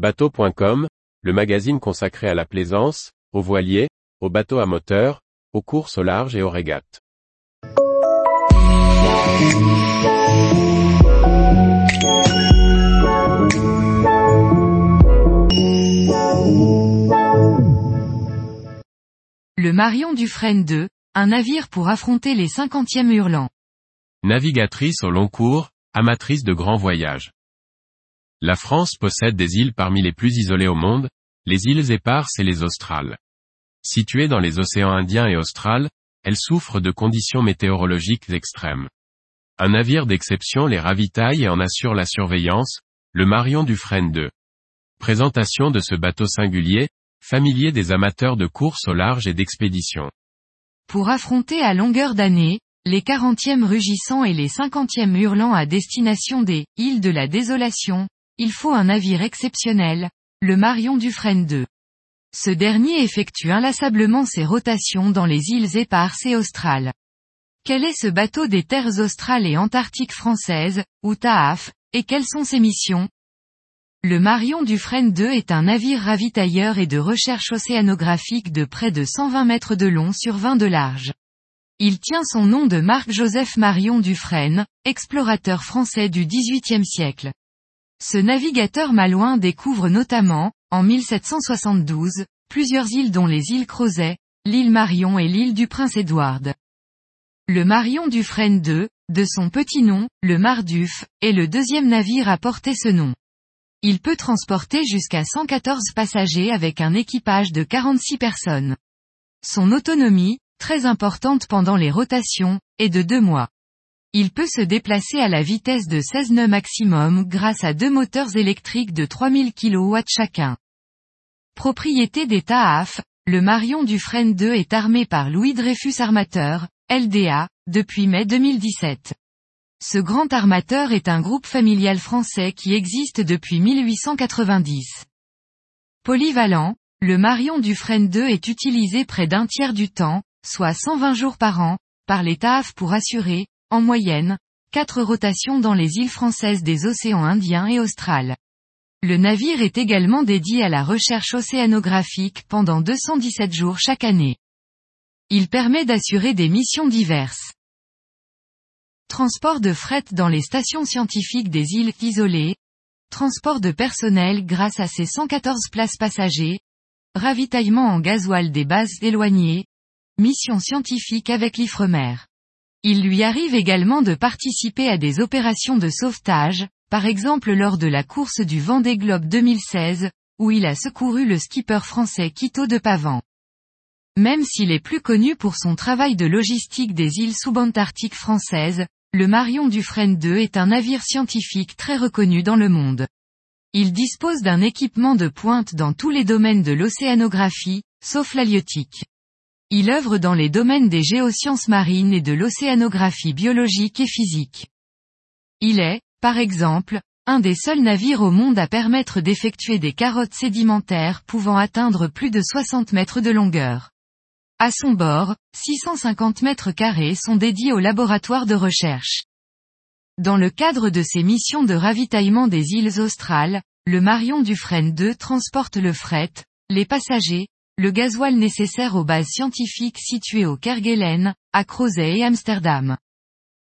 Bateau.com, le magazine consacré à la plaisance, aux voiliers, aux bateaux à moteur, aux courses au large et aux régates. Le Marion Dufresne 2, un navire pour affronter les cinquantièmes hurlants. Navigatrice au long cours, amatrice de grands voyages. La France possède des îles parmi les plus isolées au monde, les îles éparses et les australes. Situées dans les océans Indien et Austral, elles souffrent de conditions météorologiques extrêmes. Un navire d'exception les ravitaille et en assure la surveillance, le Marion Dufresne 2. Présentation de ce bateau singulier, familier des amateurs de course au large et d'expédition. Pour affronter à longueur d'année, les quarantièmes rugissants et les cinquantièmes hurlants à destination des îles de la désolation, il faut un navire exceptionnel, le Marion Dufresne 2. Ce dernier effectue inlassablement ses rotations dans les îles éparses et australes. Quel est ce bateau des terres australes et antarctiques françaises, ou TAAF, et quelles sont ses missions? Le Marion Dufresne 2 est un navire ravitailleur et de recherche océanographique de près de 120 mètres de long sur 20 de large. Il tient son nom de Marc-Joseph Marion Dufresne, explorateur français du XVIIIe siècle. Ce navigateur malouin découvre notamment, en 1772, plusieurs îles dont les îles Crozet, l'île Marion et l'île du Prince-Édouard. Le Marion Dufresne II, de son petit nom, le Marduf, est le deuxième navire à porter ce nom. Il peut transporter jusqu'à 114 passagers avec un équipage de 46 personnes. Son autonomie, très importante pendant les rotations, est de deux mois. Il peut se déplacer à la vitesse de 16 nœuds maximum grâce à deux moteurs électriques de 3000 kW chacun. Propriété des TAAF, le Marion Dufresne 2 est armé par Louis Dreyfus Armateur, LDA, depuis mai 2017. Ce grand armateur est un groupe familial français qui existe depuis 1890. Polyvalent, le Marion Dufresne 2 est utilisé près d'un tiers du temps, soit 120 jours par an, par les TAAF pour assurer, en moyenne, quatre rotations dans les îles françaises des océans Indien et Austral. Le navire est également dédié à la recherche océanographique pendant 217 jours chaque année. Il permet d'assurer des missions diverses. Transport de fret dans les stations scientifiques des îles isolées, transport de personnel grâce à ses 114 places passagers, ravitaillement en gasoil des bases éloignées, mission scientifique avec l'Ifremer. Il lui arrive également de participer à des opérations de sauvetage, par exemple lors de la course du Vendée Globe 2016, où il a secouru le skipper français Quito de Pavan. Même s'il est plus connu pour son travail de logistique des îles subantarctiques françaises, le Marion Dufresne 2 est un navire scientifique très reconnu dans le monde. Il dispose d'un équipement de pointe dans tous les domaines de l'océanographie, sauf l'halieutique. Il œuvre dans les domaines des géosciences marines et de l'océanographie biologique et physique. Il est, par exemple, un des seuls navires au monde à permettre d'effectuer des carottes sédimentaires pouvant atteindre plus de 60 mètres de longueur. À son bord, 650 mètres carrés sont dédiés au laboratoire de recherche. Dans le cadre de ses missions de ravitaillement des îles australes, le Marion Dufresne 2 transporte le fret, les passagers, le gasoil nécessaire aux bases scientifiques situées au Kerguelen, à Crozet et Amsterdam.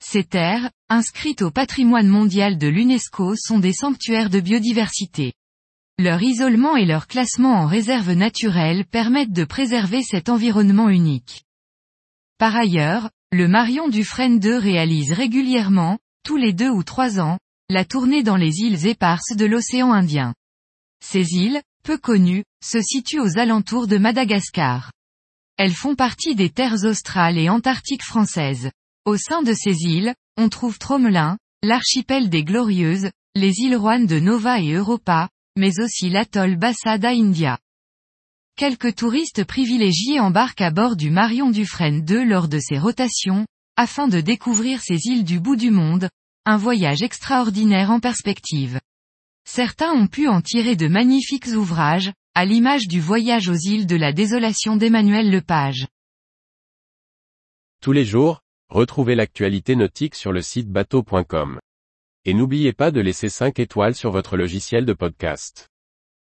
Ces terres, inscrites au patrimoine mondial de l'UNESCO sont des sanctuaires de biodiversité. Leur isolement et leur classement en réserve naturelle permettent de préserver cet environnement unique. Par ailleurs, le Marion Dufresne 2 réalise régulièrement, tous les deux ou trois ans, la tournée dans les îles éparses de l'océan Indien. Ces îles, peu connues, se situent aux alentours de Madagascar. Elles font partie des terres australes et antarctiques françaises. Au sein de ces îles, on trouve Tromelin, l'archipel des Glorieuses, les îles Roanne de Nova et Europa, mais aussi l'atoll Bassa India. Quelques touristes privilégiés embarquent à bord du Marion Dufresne 2 lors de ses rotations, afin de découvrir ces îles du bout du monde, un voyage extraordinaire en perspective. Certains ont pu en tirer de magnifiques ouvrages, à l'image du voyage aux îles de la désolation d'Emmanuel Lepage. Tous les jours, retrouvez l'actualité nautique sur le site bateau.com. Et n'oubliez pas de laisser 5 étoiles sur votre logiciel de podcast.